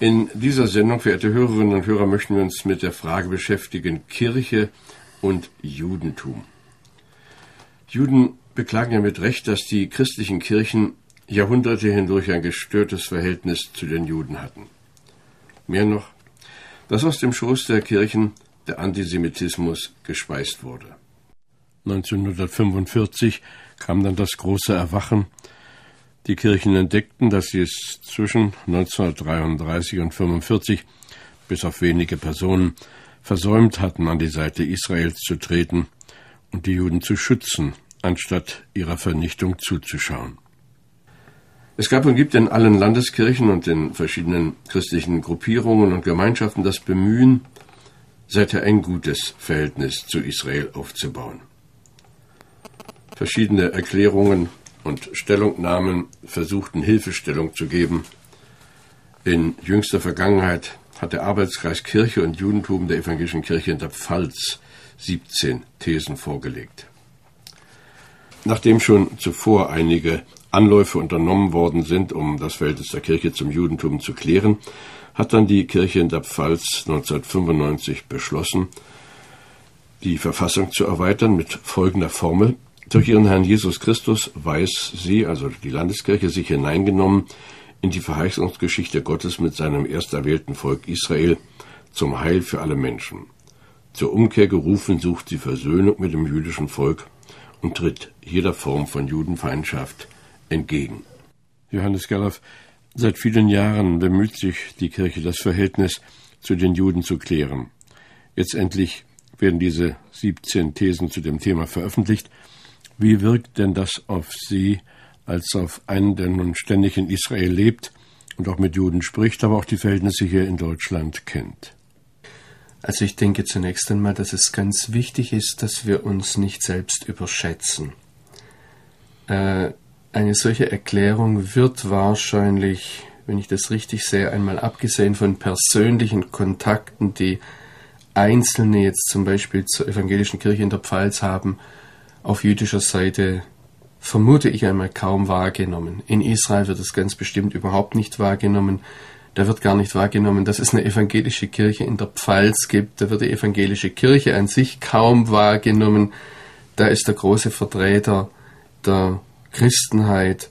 In dieser Sendung, verehrte Hörerinnen und Hörer, möchten wir uns mit der Frage beschäftigen Kirche und Judentum. Juden beklagen ja mit Recht, dass die christlichen Kirchen Jahrhunderte hindurch ein gestörtes Verhältnis zu den Juden hatten. Mehr noch, dass aus dem Schoß der Kirchen der Antisemitismus gespeist wurde. 1945 kam dann das große Erwachen die Kirchen entdeckten, dass sie es zwischen 1933 und 1945 bis auf wenige Personen versäumt hatten, an die Seite Israels zu treten und die Juden zu schützen, anstatt ihrer Vernichtung zuzuschauen. Es gab und gibt in allen Landeskirchen und in verschiedenen christlichen Gruppierungen und Gemeinschaften das Bemühen, seither ein gutes Verhältnis zu Israel aufzubauen. Verschiedene Erklärungen und Stellungnahmen versuchten Hilfestellung zu geben. In jüngster Vergangenheit hat der Arbeitskreis Kirche und Judentum der Evangelischen Kirche in der Pfalz 17 Thesen vorgelegt. Nachdem schon zuvor einige Anläufe unternommen worden sind, um das Verhältnis der Kirche zum Judentum zu klären, hat dann die Kirche in der Pfalz 1995 beschlossen, die Verfassung zu erweitern mit folgender Formel durch ihren Herrn Jesus Christus weiß sie, also die Landeskirche, sich hineingenommen in die Verheißungsgeschichte Gottes mit seinem ersterwählten Volk Israel zum Heil für alle Menschen. Zur Umkehr gerufen sucht sie Versöhnung mit dem jüdischen Volk und tritt jeder Form von Judenfeindschaft entgegen. Johannes Gerloff, seit vielen Jahren bemüht sich die Kirche, das Verhältnis zu den Juden zu klären. Jetzt endlich werden diese 17 Thesen zu dem Thema veröffentlicht. Wie wirkt denn das auf Sie als auf einen, der nun ständig in Israel lebt und auch mit Juden spricht, aber auch die Verhältnisse hier in Deutschland kennt? Also ich denke zunächst einmal, dass es ganz wichtig ist, dass wir uns nicht selbst überschätzen. Äh, eine solche Erklärung wird wahrscheinlich, wenn ich das richtig sehe, einmal abgesehen von persönlichen Kontakten, die Einzelne jetzt zum Beispiel zur evangelischen Kirche in der Pfalz haben, auf jüdischer Seite vermute ich einmal kaum wahrgenommen. In Israel wird es ganz bestimmt überhaupt nicht wahrgenommen. Da wird gar nicht wahrgenommen, dass es eine evangelische Kirche in der Pfalz gibt. Da wird die evangelische Kirche an sich kaum wahrgenommen. Da ist der große Vertreter der Christenheit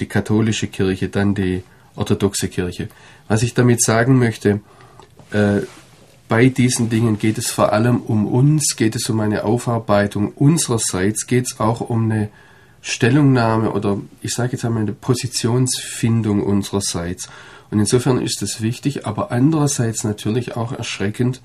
die katholische Kirche, dann die orthodoxe Kirche. Was ich damit sagen möchte, äh, bei diesen Dingen geht es vor allem um uns, geht es um eine Aufarbeitung unsererseits, geht es auch um eine Stellungnahme oder ich sage jetzt einmal eine Positionsfindung unsererseits. Und insofern ist es wichtig, aber andererseits natürlich auch erschreckend,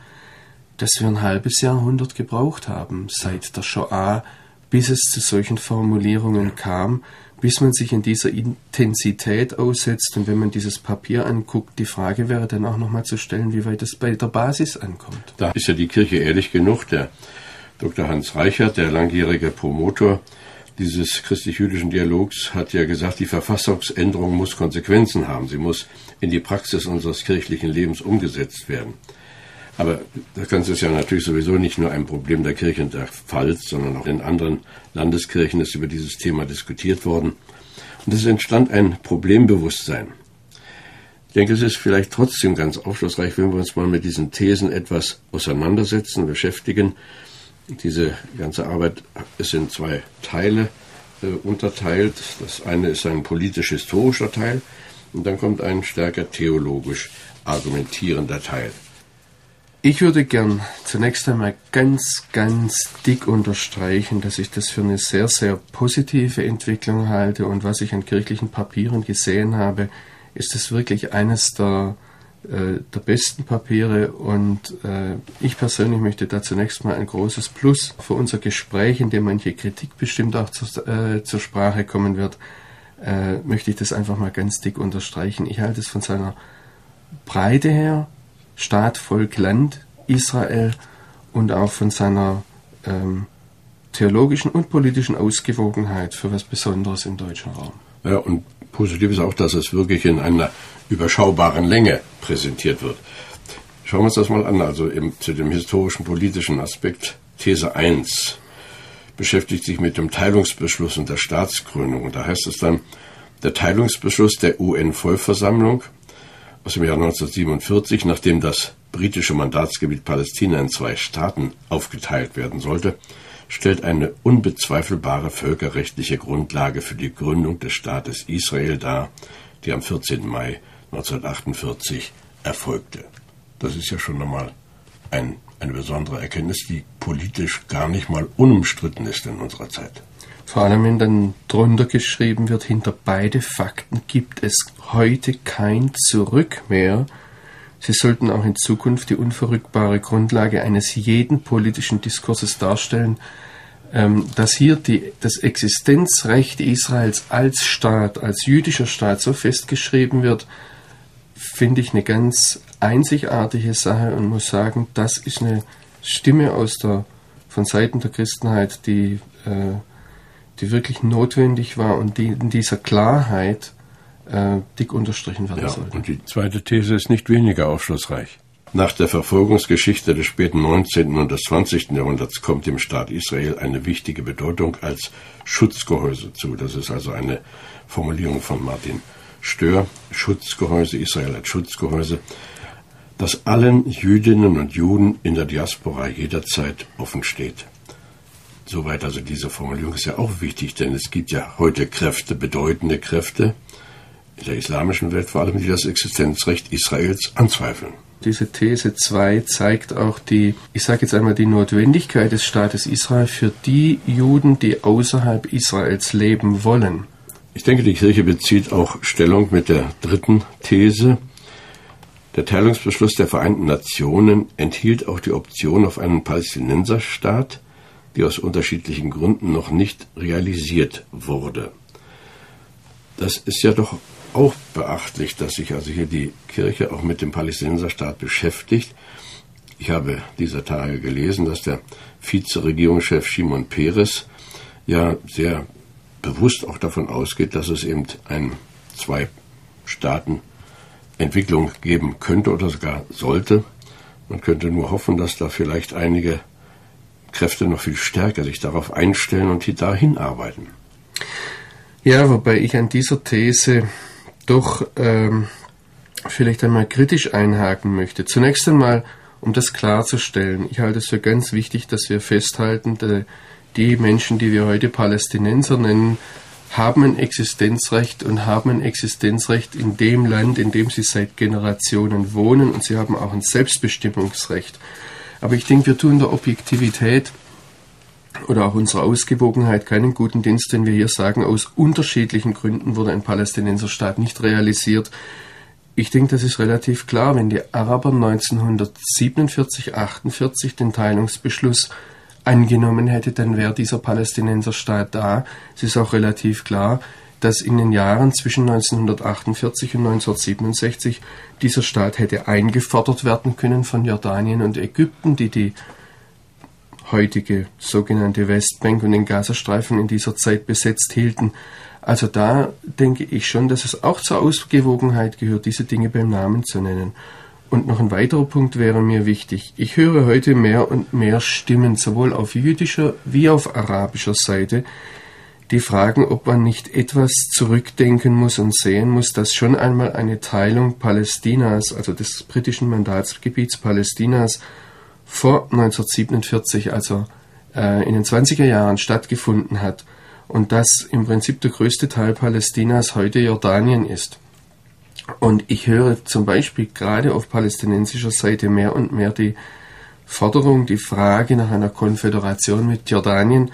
dass wir ein halbes Jahrhundert gebraucht haben, seit der Shoah, bis es zu solchen Formulierungen kam, bis man sich in dieser Intensität aussetzt und wenn man dieses Papier anguckt, die Frage wäre dann auch nochmal zu stellen, wie weit es bei der Basis ankommt. Da ist ja die Kirche ehrlich genug. Der Dr. Hans Reichert, der langjährige Promotor dieses christlich-jüdischen Dialogs, hat ja gesagt, die Verfassungsänderung muss Konsequenzen haben. Sie muss in die Praxis unseres kirchlichen Lebens umgesetzt werden. Aber das Ganze ist ja natürlich sowieso nicht nur ein Problem der Kirche in der Pfalz, sondern auch in anderen Landeskirchen ist über dieses Thema diskutiert worden. Und es entstand ein Problembewusstsein. Ich denke, es ist vielleicht trotzdem ganz aufschlussreich, wenn wir uns mal mit diesen Thesen etwas auseinandersetzen, beschäftigen. Diese ganze Arbeit ist in zwei Teile äh, unterteilt. Das eine ist ein politisch-historischer Teil und dann kommt ein stärker theologisch argumentierender Teil. Ich würde gern zunächst einmal ganz, ganz dick unterstreichen, dass ich das für eine sehr, sehr positive Entwicklung halte und was ich an kirchlichen Papieren gesehen habe, ist es wirklich eines der, äh, der besten Papiere und äh, ich persönlich möchte da zunächst mal ein großes Plus für unser Gespräch, in dem manche Kritik bestimmt auch zur, äh, zur Sprache kommen wird, äh, möchte ich das einfach mal ganz dick unterstreichen. Ich halte es von seiner Breite her, Staat, Volk, Land, Israel und auch von seiner ähm, theologischen und politischen Ausgewogenheit für was Besonderes im deutschen Raum. Ja, und positiv ist auch, dass es wirklich in einer überschaubaren Länge präsentiert wird. Schauen wir uns das mal an, also im, zu dem historischen politischen Aspekt. These 1 beschäftigt sich mit dem Teilungsbeschluss und der Staatsgründung. Und da heißt es dann, der Teilungsbeschluss der UN-Vollversammlung aus dem Jahr 1947, nachdem das britische Mandatsgebiet Palästina in zwei Staaten aufgeteilt werden sollte, stellt eine unbezweifelbare völkerrechtliche Grundlage für die Gründung des Staates Israel dar, die am 14. Mai 1948 erfolgte. Das ist ja schon einmal ein, eine besondere Erkenntnis, die politisch gar nicht mal unumstritten ist in unserer Zeit. Vor allem, wenn dann drunter geschrieben wird, hinter beide Fakten gibt es heute kein Zurück mehr. Sie sollten auch in Zukunft die unverrückbare Grundlage eines jeden politischen Diskurses darstellen, ähm, dass hier die, das Existenzrecht Israels als Staat, als jüdischer Staat so festgeschrieben wird, finde ich eine ganz einzigartige Sache und muss sagen, das ist eine Stimme aus der, von Seiten der Christenheit, die, äh, die wirklich notwendig war und die in dieser Klarheit äh, dick unterstrichen werden ja, sollte. Und die zweite These ist nicht weniger aufschlussreich. Nach der Verfolgungsgeschichte des späten 19. und des 20. Jahrhunderts kommt dem Staat Israel eine wichtige Bedeutung als Schutzgehäuse zu. Das ist also eine Formulierung von Martin Stör, Schutzgehäuse, Israel als Schutzgehäuse, das allen Jüdinnen und Juden in der Diaspora jederzeit offen steht. Soweit also diese Formulierung ist ja auch wichtig, denn es gibt ja heute Kräfte, bedeutende Kräfte, in der islamischen Welt vor allem, die das Existenzrecht Israels anzweifeln. Diese These 2 zeigt auch die, ich sage jetzt einmal, die Notwendigkeit des Staates Israel für die Juden, die außerhalb Israels leben wollen. Ich denke, die Kirche bezieht auch Stellung mit der dritten These. Der Teilungsbeschluss der Vereinten Nationen enthielt auch die Option auf einen Palästinenserstaat, die aus unterschiedlichen Gründen noch nicht realisiert wurde. Das ist ja doch auch beachtlich, dass sich also hier die Kirche auch mit dem Palästinenserstaat beschäftigt. Ich habe dieser Tage gelesen, dass der Vizeregierungschef Shimon Peres ja sehr bewusst auch davon ausgeht, dass es eben ein Zwei-Staaten-Entwicklung geben könnte oder sogar sollte. Man könnte nur hoffen, dass da vielleicht einige Kräfte noch viel stärker sich darauf einstellen und dahin arbeiten. Ja, wobei ich an dieser These doch ähm, vielleicht einmal kritisch einhaken möchte. Zunächst einmal, um das klarzustellen, ich halte es für ganz wichtig, dass wir festhalten, die, Menschen, die wir heute Palästinenser nennen, haben ein Existenzrecht und haben ein Existenzrecht in dem Land, in dem sie seit Generationen wohnen und sie haben auch ein Selbstbestimmungsrecht. Aber ich denke, wir tun der Objektivität oder auch unserer Ausgewogenheit keinen guten Dienst, wenn wir hier sagen, aus unterschiedlichen Gründen wurde ein Palästinenserstaat nicht realisiert. Ich denke, das ist relativ klar, wenn die Araber 1947, 48 den Teilungsbeschluss angenommen hätte, dann wäre dieser Palästinenserstaat da. Es ist auch relativ klar, dass in den Jahren zwischen 1948 und 1967 dieser Staat hätte eingefordert werden können von Jordanien und Ägypten, die die heutige sogenannte Westbank und den Gazastreifen in dieser Zeit besetzt hielten. Also da denke ich schon, dass es auch zur Ausgewogenheit gehört, diese Dinge beim Namen zu nennen. Und noch ein weiterer Punkt wäre mir wichtig. Ich höre heute mehr und mehr Stimmen, sowohl auf jüdischer wie auf arabischer Seite, die fragen, ob man nicht etwas zurückdenken muss und sehen muss, dass schon einmal eine Teilung Palästinas, also des britischen Mandatsgebiets Palästinas, vor 1947, also äh, in den 20er Jahren stattgefunden hat und dass im Prinzip der größte Teil Palästinas heute Jordanien ist. Und ich höre zum Beispiel gerade auf palästinensischer Seite mehr und mehr die Forderung, die Frage nach einer Konföderation mit Jordanien.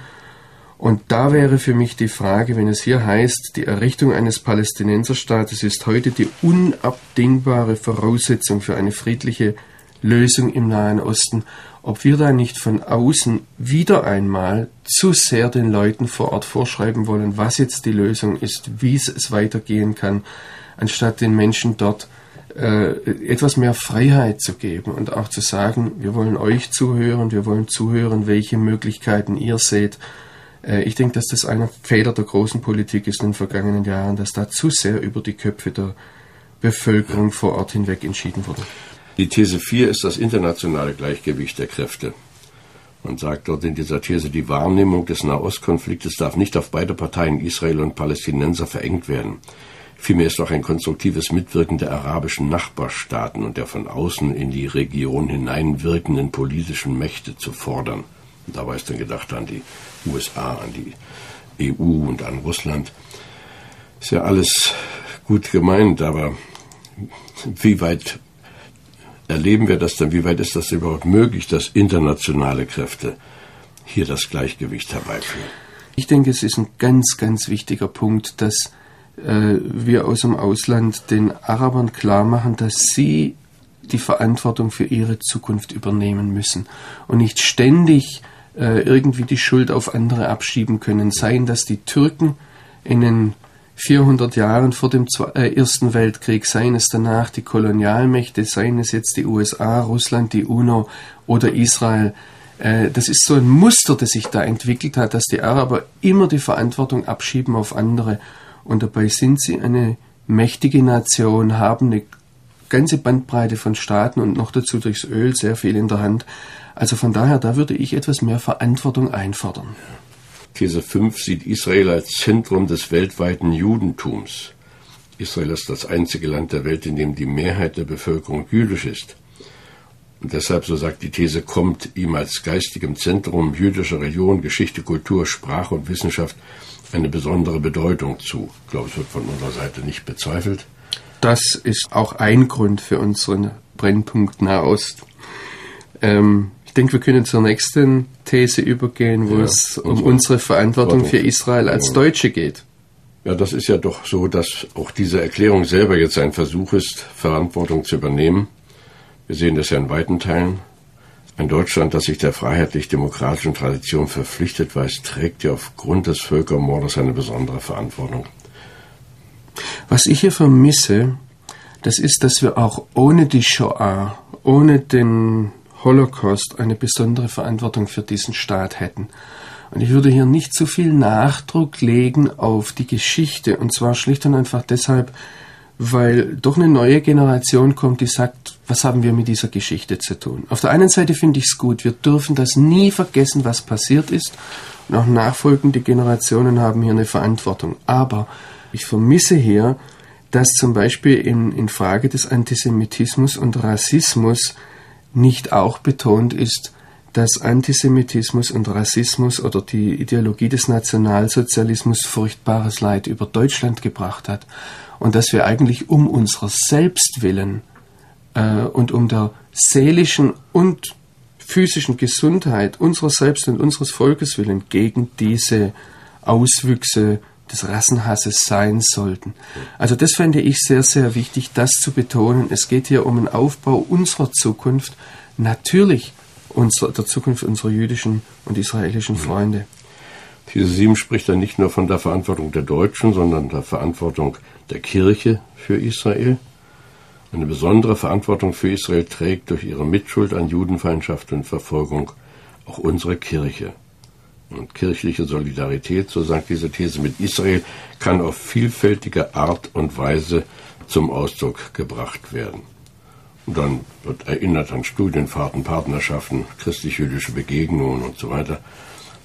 Und da wäre für mich die Frage, wenn es hier heißt, die Errichtung eines Palästinenserstaates ist heute die unabdingbare Voraussetzung für eine friedliche Lösung im Nahen Osten, ob wir da nicht von außen wieder einmal zu sehr den Leuten vor Ort vorschreiben wollen, was jetzt die Lösung ist, wie es weitergehen kann, anstatt den Menschen dort äh, etwas mehr Freiheit zu geben und auch zu sagen, wir wollen euch zuhören, wir wollen zuhören, welche Möglichkeiten ihr seht. Äh, ich denke, dass das einer Fehler der großen Politik ist in den vergangenen Jahren, dass da zu sehr über die Köpfe der Bevölkerung vor Ort hinweg entschieden wurde. Die These 4 ist das internationale Gleichgewicht der Kräfte. Man sagt dort in dieser These, die Wahrnehmung des Nahostkonfliktes darf nicht auf beide Parteien Israel und Palästinenser verengt werden. Vielmehr ist auch ein konstruktives Mitwirken der arabischen Nachbarstaaten und der von außen in die Region hineinwirkenden politischen Mächte zu fordern. Und dabei ist dann gedacht an die USA, an die EU und an Russland. Ist ja alles gut gemeint, aber wie weit erleben wir das denn? Wie weit ist das überhaupt möglich, dass internationale Kräfte hier das Gleichgewicht herbeiführen? Ich denke, es ist ein ganz, ganz wichtiger Punkt, dass äh, wir aus dem Ausland den Arabern klar machen, dass sie die Verantwortung für ihre Zukunft übernehmen müssen und nicht ständig äh, irgendwie die Schuld auf andere abschieben können. Seien das die Türken in den 400 Jahren vor dem äh, Ersten Weltkrieg, seien es danach die Kolonialmächte, seien es jetzt die USA, Russland, die UNO oder Israel. Äh, das ist so ein Muster, das sich da entwickelt hat, dass die Araber immer die Verantwortung abschieben auf andere und dabei sind sie eine mächtige Nation, haben eine ganze Bandbreite von Staaten und noch dazu durchs Öl sehr viel in der Hand. Also von daher, da würde ich etwas mehr Verantwortung einfordern. These 5 sieht Israel als Zentrum des weltweiten Judentums. Israel ist das einzige Land der Welt, in dem die Mehrheit der Bevölkerung jüdisch ist. Und deshalb, so sagt die These, kommt ihm als geistigem Zentrum jüdischer Religion, Geschichte, Kultur, Sprache und Wissenschaft eine besondere Bedeutung zu. Ich glaube, es wird von unserer Seite nicht bezweifelt. Das ist auch ein Grund für unseren Brennpunkt Nahost. Ähm, ich denke, wir können zur nächsten These übergehen, wo ja, es um unsere, unsere Verantwortung für Israel als Deutsche geht. Ja, das ist ja doch so, dass auch diese Erklärung selber jetzt ein Versuch ist, Verantwortung zu übernehmen. Wir sehen das ja in weiten Teilen ein Deutschland, das sich der freiheitlich-demokratischen Tradition verpflichtet weiß, trägt ja aufgrund des Völkermordes eine besondere Verantwortung. Was ich hier vermisse, das ist, dass wir auch ohne die Shoah, ohne den Holocaust eine besondere Verantwortung für diesen Staat hätten. Und ich würde hier nicht zu viel Nachdruck legen auf die Geschichte, und zwar schlicht und einfach deshalb, weil doch eine neue Generation kommt, die sagt, was haben wir mit dieser Geschichte zu tun? Auf der einen Seite finde ich es gut, wir dürfen das nie vergessen, was passiert ist. Und auch nachfolgende Generationen haben hier eine Verantwortung. Aber ich vermisse hier, dass zum Beispiel in, in Frage des Antisemitismus und Rassismus nicht auch betont ist, dass Antisemitismus und Rassismus oder die Ideologie des Nationalsozialismus furchtbares Leid über Deutschland gebracht hat und dass wir eigentlich um unserer selbst willen äh, und um der seelischen und physischen Gesundheit unserer selbst und unseres Volkes willen gegen diese Auswüchse des Rassenhasses sein sollten. Also das fände ich sehr, sehr wichtig, das zu betonen. Es geht hier um den Aufbau unserer Zukunft, natürlich unserer, der Zukunft unserer jüdischen und israelischen Freunde. Diese 7 spricht dann nicht nur von der Verantwortung der Deutschen, sondern der Verantwortung der Kirche für Israel. Eine besondere Verantwortung für Israel trägt durch ihre Mitschuld an Judenfeindschaft und Verfolgung auch unsere Kirche. Und kirchliche Solidarität, so sagt diese These mit Israel, kann auf vielfältige Art und Weise zum Ausdruck gebracht werden. Und dann wird erinnert an Studienfahrten, Partnerschaften, christlich-jüdische Begegnungen und so weiter.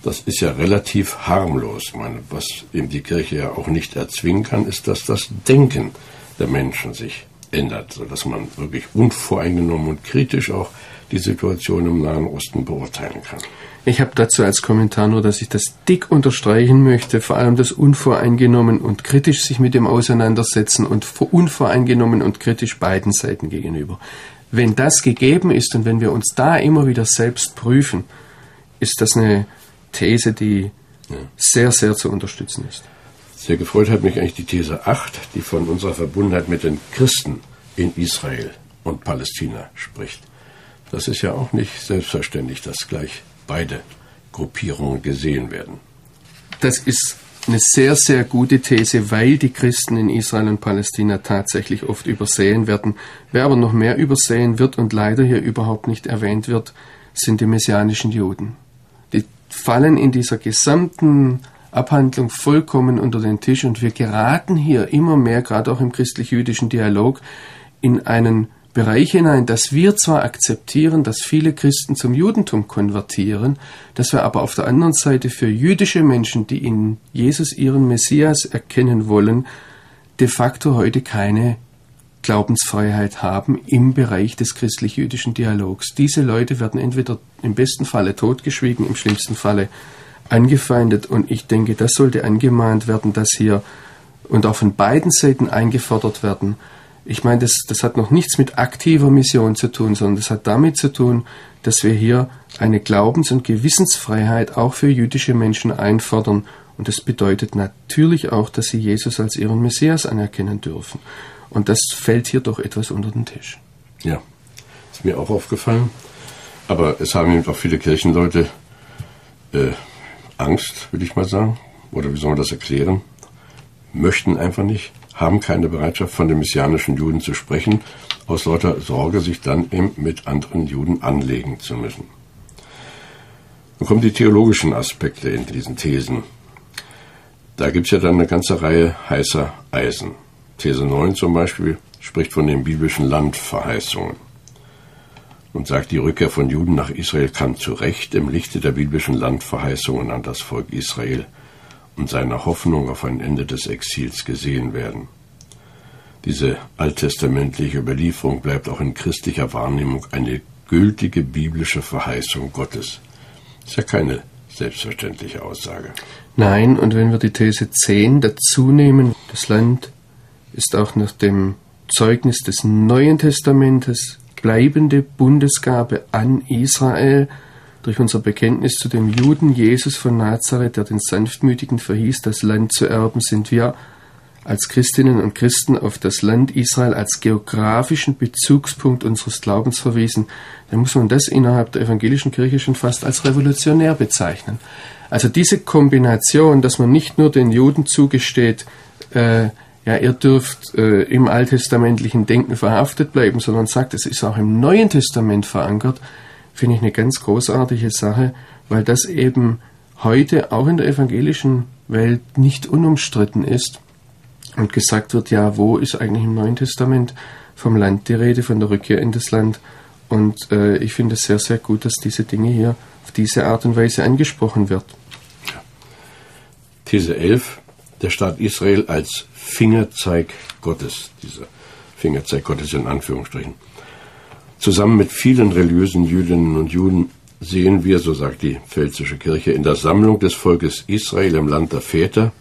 Das ist ja relativ harmlos. Meine, was eben die Kirche ja auch nicht erzwingen kann, ist, dass das Denken der Menschen sich ändert, sodass man wirklich unvoreingenommen und kritisch auch die Situation im Nahen Osten beurteilen kann. Ich habe dazu als Kommentar nur, dass ich das dick unterstreichen möchte, vor allem das unvoreingenommen und kritisch sich mit dem auseinandersetzen und unvoreingenommen und kritisch beiden Seiten gegenüber. Wenn das gegeben ist und wenn wir uns da immer wieder selbst prüfen, ist das eine These, die ja. sehr, sehr zu unterstützen ist. Sehr gefreut hat mich eigentlich die These 8, die von unserer Verbundenheit mit den Christen in Israel und Palästina spricht. Das ist ja auch nicht selbstverständlich, dass gleich beide Gruppierungen gesehen werden. Das ist eine sehr, sehr gute These, weil die Christen in Israel und Palästina tatsächlich oft übersehen werden. Wer aber noch mehr übersehen wird und leider hier überhaupt nicht erwähnt wird, sind die messianischen Juden. Die fallen in dieser gesamten Abhandlung vollkommen unter den Tisch und wir geraten hier immer mehr, gerade auch im christlich-jüdischen Dialog, in einen Bereich hinein, dass wir zwar akzeptieren, dass viele Christen zum Judentum konvertieren, dass wir aber auf der anderen Seite für jüdische Menschen, die in Jesus ihren Messias erkennen wollen, de facto heute keine Glaubensfreiheit haben im Bereich des christlich-jüdischen Dialogs. Diese Leute werden entweder im besten Falle totgeschwiegen, im schlimmsten Falle angefeindet und ich denke, das sollte angemahnt werden, dass hier und auch von beiden Seiten eingefordert werden, ich meine, das, das hat noch nichts mit aktiver Mission zu tun, sondern das hat damit zu tun, dass wir hier eine Glaubens- und Gewissensfreiheit auch für jüdische Menschen einfordern. Und das bedeutet natürlich auch, dass sie Jesus als ihren Messias anerkennen dürfen. Und das fällt hier doch etwas unter den Tisch. Ja, ist mir auch aufgefallen. Aber es haben eben auch viele Kirchenleute äh, Angst, würde ich mal sagen. Oder wie soll man das erklären? Möchten einfach nicht haben keine Bereitschaft, von den messianischen Juden zu sprechen, aus lauter Sorge, sich dann eben mit anderen Juden anlegen zu müssen. Dann kommen die theologischen Aspekte in diesen Thesen. Da gibt es ja dann eine ganze Reihe heißer Eisen. These 9 zum Beispiel spricht von den biblischen Landverheißungen und sagt, die Rückkehr von Juden nach Israel kann zu Recht im Lichte der biblischen Landverheißungen an das Volk Israel und seiner Hoffnung auf ein Ende des Exils gesehen werden. Diese alttestamentliche Überlieferung bleibt auch in christlicher Wahrnehmung eine gültige biblische Verheißung Gottes. Ist ja keine selbstverständliche Aussage. Nein, und wenn wir die These 10 dazu nehmen, das Land ist auch nach dem Zeugnis des Neuen Testamentes bleibende Bundesgabe an Israel, durch unser Bekenntnis zu dem Juden Jesus von Nazareth, der den Sanftmütigen verhieß, das Land zu erben, sind wir als Christinnen und Christen auf das Land Israel als geografischen Bezugspunkt unseres Glaubens verwiesen, dann muss man das innerhalb der evangelischen Kirche schon fast als revolutionär bezeichnen. Also diese Kombination, dass man nicht nur den Juden zugesteht, äh, ja, ihr dürft äh, im alttestamentlichen Denken verhaftet bleiben, sondern sagt, es ist auch im Neuen Testament verankert, finde ich eine ganz großartige Sache, weil das eben heute auch in der evangelischen Welt nicht unumstritten ist und gesagt wird, ja, wo ist eigentlich im Neuen Testament vom Land die Rede, von der Rückkehr in das Land. Und äh, ich finde es sehr, sehr gut, dass diese Dinge hier auf diese Art und Weise angesprochen wird. These 11, der Staat Israel als Fingerzeig Gottes, dieser Fingerzeig Gottes in Anführungsstrichen. Zusammen mit vielen religiösen Jüdinnen und Juden sehen wir, so sagt die Pfälzische Kirche, in der Sammlung des Volkes Israel im Land der Väter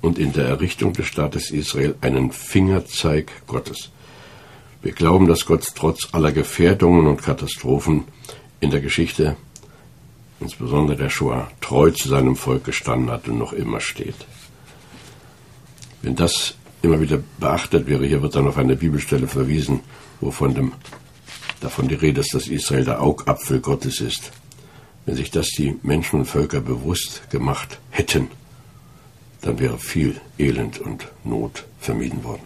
und in der Errichtung des Staates Israel einen Fingerzeig Gottes. Wir glauben, dass Gott trotz aller Gefährdungen und Katastrophen in der Geschichte, insbesondere der Shoah, treu zu seinem Volk gestanden hat und noch immer steht. Wenn das immer wieder beachtet wäre, hier wird dann auf eine Bibelstelle verwiesen, wo von dem davon die Rede ist, dass Israel der Augapfel Gottes ist. Wenn sich das die Menschen und Völker bewusst gemacht hätten, dann wäre viel Elend und Not vermieden worden.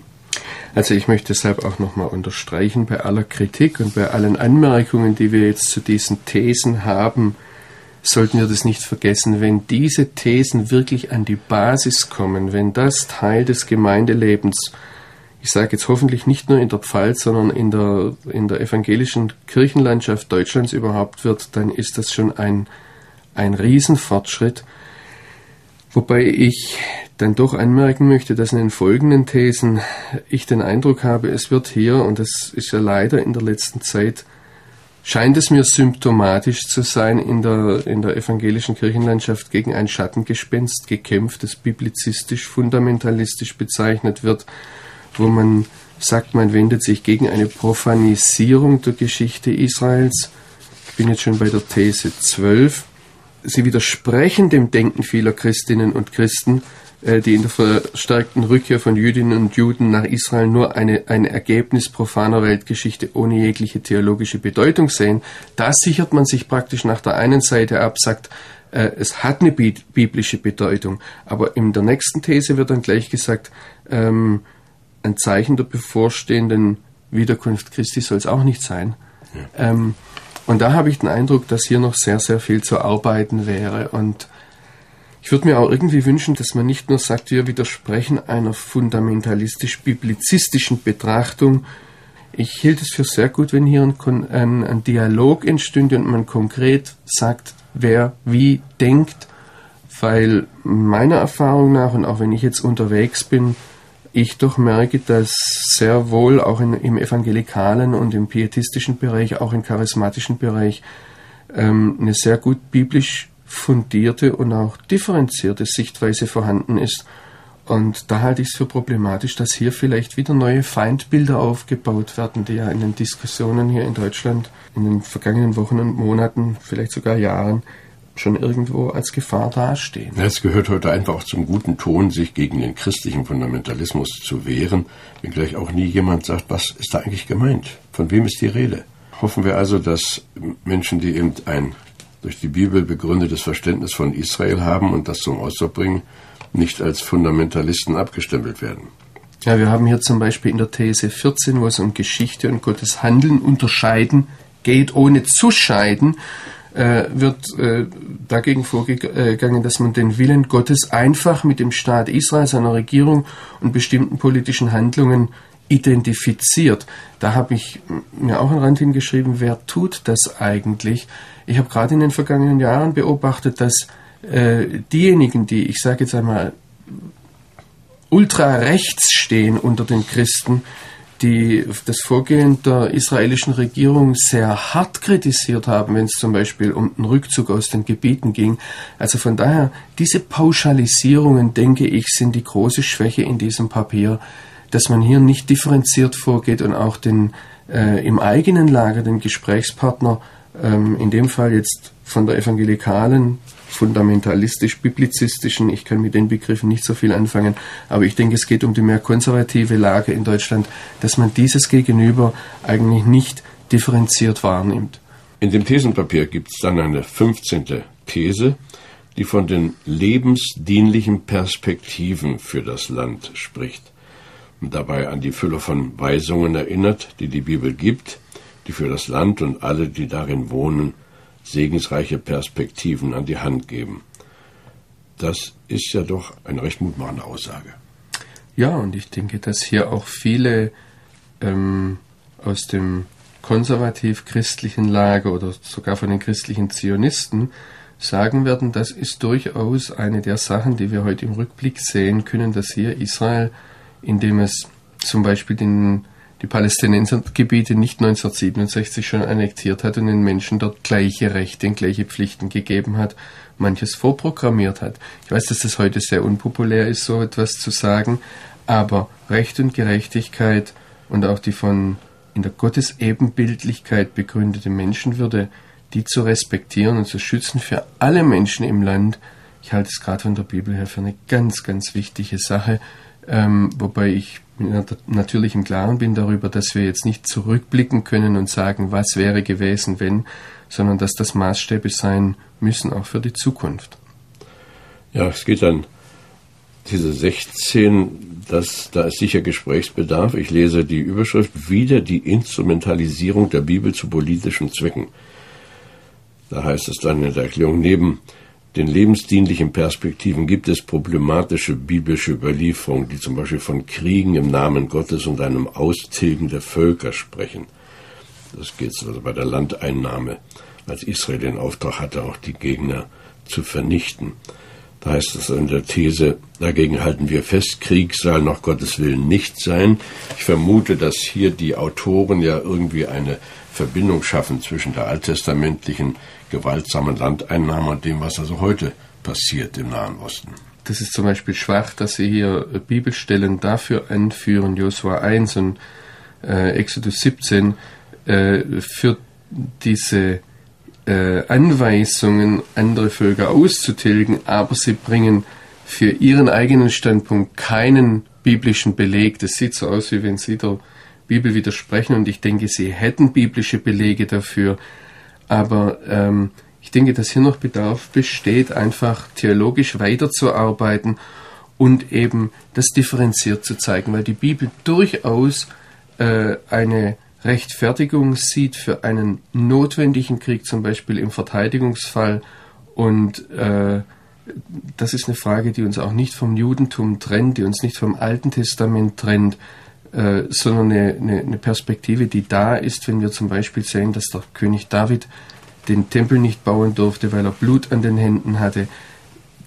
Also ich möchte deshalb auch nochmal unterstreichen, bei aller Kritik und bei allen Anmerkungen, die wir jetzt zu diesen Thesen haben, sollten wir das nicht vergessen, wenn diese Thesen wirklich an die Basis kommen, wenn das Teil des Gemeindelebens ich sage jetzt hoffentlich nicht nur in der Pfalz, sondern in der, in der evangelischen Kirchenlandschaft Deutschlands überhaupt wird, dann ist das schon ein, ein Riesenfortschritt. Wobei ich dann doch anmerken möchte, dass in den folgenden Thesen ich den Eindruck habe, es wird hier, und das ist ja leider in der letzten Zeit, scheint es mir symptomatisch zu sein, in der, in der evangelischen Kirchenlandschaft gegen ein Schattengespenst gekämpft, das biblizistisch, fundamentalistisch bezeichnet wird wo man sagt, man wendet sich gegen eine Profanisierung der Geschichte Israels. Ich bin jetzt schon bei der These 12. sie widersprechen dem Denken vieler Christinnen und Christen, äh, die in der verstärkten Rückkehr von Jüdinnen und Juden nach Israel nur eine, ein Ergebnis profaner Weltgeschichte ohne jegliche theologische Bedeutung sehen. Da sichert man sich praktisch nach der einen Seite ab, sagt, äh, es hat eine biblische Bedeutung, aber in der nächsten These wird dann gleich gesagt, ähm, ein Zeichen der bevorstehenden Wiederkunft Christi soll es auch nicht sein. Ja. Ähm, und da habe ich den Eindruck, dass hier noch sehr, sehr viel zu arbeiten wäre und ich würde mir auch irgendwie wünschen, dass man nicht nur sagt, wir widersprechen einer fundamentalistisch-biblizistischen Betrachtung. Ich hielt es für sehr gut, wenn hier ein, ein, ein Dialog entstünde und man konkret sagt, wer wie denkt, weil meiner Erfahrung nach und auch wenn ich jetzt unterwegs bin, ich doch merke, dass sehr wohl auch in, im evangelikalen und im pietistischen Bereich, auch im charismatischen Bereich, ähm, eine sehr gut biblisch fundierte und auch differenzierte Sichtweise vorhanden ist. Und da halte ich es für problematisch, dass hier vielleicht wieder neue Feindbilder aufgebaut werden, die ja in den Diskussionen hier in Deutschland in den vergangenen Wochen und Monaten, vielleicht sogar Jahren, schon irgendwo als Gefahr dastehen. Es gehört heute einfach auch zum guten Ton, sich gegen den christlichen Fundamentalismus zu wehren, wenngleich auch nie jemand sagt, was ist da eigentlich gemeint? Von wem ist die Rede? Hoffen wir also, dass Menschen, die eben ein durch die Bibel begründetes Verständnis von Israel haben und das zum Ausdruck bringen, nicht als Fundamentalisten abgestempelt werden. Ja, wir haben hier zum Beispiel in der These 14, wo es um Geschichte und Gottes Handeln unterscheiden geht, ohne zu scheiden, äh, wird äh, dagegen vorgegangen, dass man den Willen Gottes einfach mit dem Staat Israel, seiner Regierung und bestimmten politischen Handlungen identifiziert. Da habe ich mir auch einen Rand hingeschrieben, wer tut das eigentlich? Ich habe gerade in den vergangenen Jahren beobachtet, dass äh, diejenigen, die, ich sage jetzt einmal, ultra rechts stehen unter den Christen, die das Vorgehen der israelischen Regierung sehr hart kritisiert haben, wenn es zum Beispiel um den Rückzug aus den Gebieten ging. Also von daher, diese Pauschalisierungen, denke ich, sind die große Schwäche in diesem Papier, dass man hier nicht differenziert vorgeht und auch den äh, im eigenen Lager den Gesprächspartner, ähm, in dem Fall jetzt von der evangelikalen fundamentalistisch-biblizistischen, ich kann mit den Begriffen nicht so viel anfangen, aber ich denke, es geht um die mehr konservative Lage in Deutschland, dass man dieses Gegenüber eigentlich nicht differenziert wahrnimmt. In dem Thesenpapier gibt es dann eine 15. These, die von den lebensdienlichen Perspektiven für das Land spricht und dabei an die Fülle von Weisungen erinnert, die die Bibel gibt, die für das Land und alle, die darin wohnen, segensreiche Perspektiven an die Hand geben. Das ist ja doch eine recht mutmachende Aussage. Ja, und ich denke, dass hier auch viele ähm, aus dem konservativ-christlichen Lager oder sogar von den christlichen Zionisten sagen werden, das ist durchaus eine der Sachen, die wir heute im Rückblick sehen können, dass hier Israel, indem es zum Beispiel den die Palästinensergebiete nicht 1967 schon annektiert hat und den Menschen dort gleiche Rechte und gleiche Pflichten gegeben hat, manches vorprogrammiert hat. Ich weiß, dass das heute sehr unpopulär ist, so etwas zu sagen, aber Recht und Gerechtigkeit und auch die von in der Gottesebenbildlichkeit begründete Menschenwürde, die zu respektieren und zu schützen für alle Menschen im Land, ich halte es gerade von der Bibel her für eine ganz, ganz wichtige Sache, ähm, wobei ich natürlich im Klaren bin darüber, dass wir jetzt nicht zurückblicken können und sagen, was wäre gewesen, wenn, sondern dass das Maßstäbe sein müssen, auch für die Zukunft. Ja, es geht dann diese 16, das, da ist sicher Gesprächsbedarf. Ich lese die Überschrift wieder die Instrumentalisierung der Bibel zu politischen Zwecken. Da heißt es dann in der Erklärung, neben den lebensdienlichen Perspektiven gibt es problematische biblische Überlieferungen, die zum Beispiel von Kriegen im Namen Gottes und einem Austilgen der Völker sprechen. Das geht also bei der Landeinnahme, als Israel den Auftrag hatte, auch die Gegner zu vernichten. Da heißt es in der These, dagegen halten wir fest, Krieg soll nach Gottes Willen nicht sein. Ich vermute, dass hier die Autoren ja irgendwie eine Verbindung schaffen zwischen der alttestamentlichen gewaltsamen Landeinnahme und dem, was also heute passiert im Nahen Osten. Das ist zum Beispiel schwach, dass Sie hier Bibelstellen dafür anführen, Josua 1 und äh, Exodus 17, äh, für diese äh, Anweisungen, andere Völker auszutilgen, aber sie bringen für ihren eigenen Standpunkt keinen biblischen Beleg. Das sieht so aus, wie wenn sie der Bibel widersprechen und ich denke, sie hätten biblische Belege dafür. Aber ähm, ich denke, dass hier noch Bedarf besteht, einfach theologisch weiterzuarbeiten und eben das differenziert zu zeigen, weil die Bibel durchaus äh, eine Rechtfertigung sieht für einen notwendigen Krieg, zum Beispiel im Verteidigungsfall. Und äh, das ist eine Frage, die uns auch nicht vom Judentum trennt, die uns nicht vom Alten Testament trennt, äh, sondern eine, eine, eine Perspektive, die da ist, wenn wir zum Beispiel sehen, dass der König David den Tempel nicht bauen durfte, weil er Blut an den Händen hatte.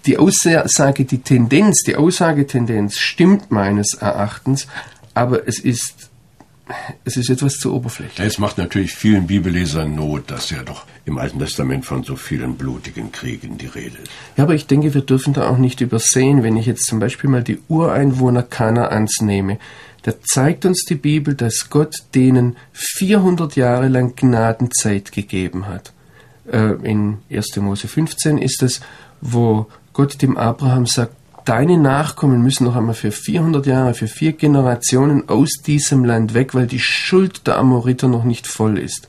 Die Aussage, die Tendenz, die Aussagetendenz stimmt meines Erachtens, aber es ist es ist etwas zu oberflächlich. Es macht natürlich vielen Bibellesern Not, dass ja doch im Alten Testament von so vielen blutigen Kriegen die Rede ist. Ja, aber ich denke, wir dürfen da auch nicht übersehen, wenn ich jetzt zum Beispiel mal die Ureinwohner Kanaans nehme. Da zeigt uns die Bibel, dass Gott denen 400 Jahre lang Gnadenzeit gegeben hat. Äh, in 1. Mose 15 ist es, wo Gott dem Abraham sagt, deine Nachkommen müssen noch einmal für 400 Jahre, für vier Generationen aus diesem Land weg, weil die Schuld der Amoriter noch nicht voll ist.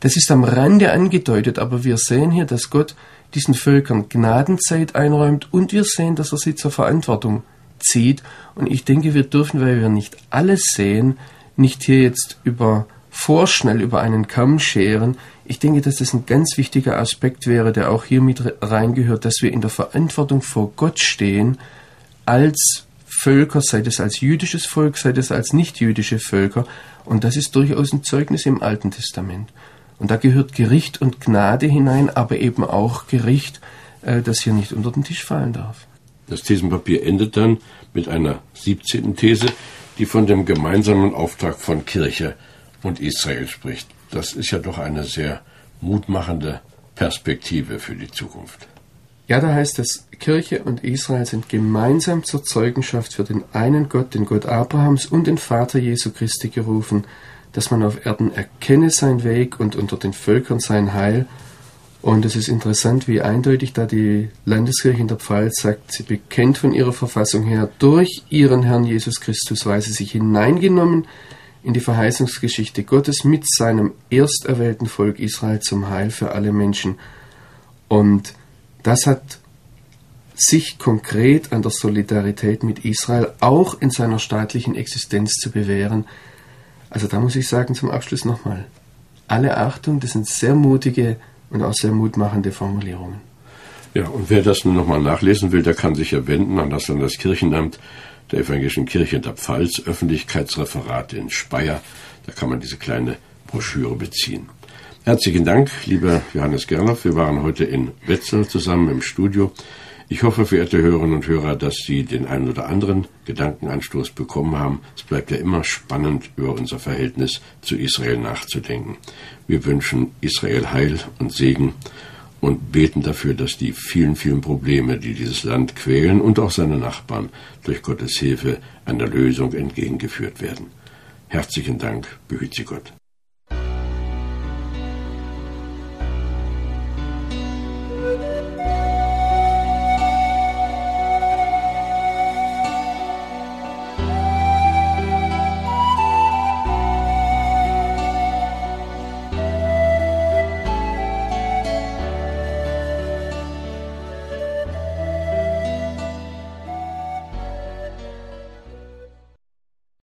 Das ist am Rande angedeutet, aber wir sehen hier, dass Gott diesen Völkern Gnadenzeit einräumt und wir sehen, dass er sie zur Verantwortung zieht. Und ich denke, wir dürfen, weil wir nicht alles sehen, nicht hier jetzt über vorschnell über einen Kamm scheren. Ich denke, dass das ein ganz wichtiger Aspekt wäre, der auch hier mit reingehört, dass wir in der Verantwortung vor Gott stehen, als Völker, sei es als jüdisches Volk, sei es als nicht-jüdische Völker. Und das ist durchaus ein Zeugnis im Alten Testament. Und da gehört Gericht und Gnade hinein, aber eben auch Gericht, äh, das hier nicht unter den Tisch fallen darf. Das Thesenpapier endet dann mit einer 17. These, die von dem gemeinsamen Auftrag von Kirche und Israel spricht. Das ist ja doch eine sehr mutmachende Perspektive für die Zukunft. Ja, da heißt es, Kirche und Israel sind gemeinsam zur Zeugenschaft für den einen Gott, den Gott Abrahams und den Vater Jesu Christi gerufen, dass man auf Erden erkenne sein Weg und unter den Völkern sein Heil. Und es ist interessant, wie eindeutig da die Landeskirche in der Pfalz sagt, sie bekennt von ihrer Verfassung her, durch ihren Herrn Jesus Christus weil sie sich hineingenommen in die Verheißungsgeschichte Gottes mit seinem ersterwählten Volk Israel zum Heil für alle Menschen. Und das hat sich konkret an der Solidarität mit Israel auch in seiner staatlichen Existenz zu bewähren. Also da muss ich sagen zum Abschluss nochmal, alle Achtung, das sind sehr mutige und auch sehr mutmachende Formulierungen. Ja, und wer das nun nochmal nachlesen will, der kann sich ja wenden an das Landeskirchenamt der Evangelischen Kirche in der Pfalz, Öffentlichkeitsreferate in Speyer. Da kann man diese kleine Broschüre beziehen. Herzlichen Dank, lieber Johannes Gerloff. Wir waren heute in Wetzel zusammen im Studio. Ich hoffe, verehrte Hörerinnen und Hörer, dass Sie den einen oder anderen Gedankenanstoß bekommen haben. Es bleibt ja immer spannend, über unser Verhältnis zu Israel nachzudenken. Wir wünschen Israel Heil und Segen und beten dafür, dass die vielen, vielen Probleme, die dieses Land quälen und auch seine Nachbarn durch Gottes Hilfe einer Lösung entgegengeführt werden. Herzlichen Dank, behüt Sie Gott.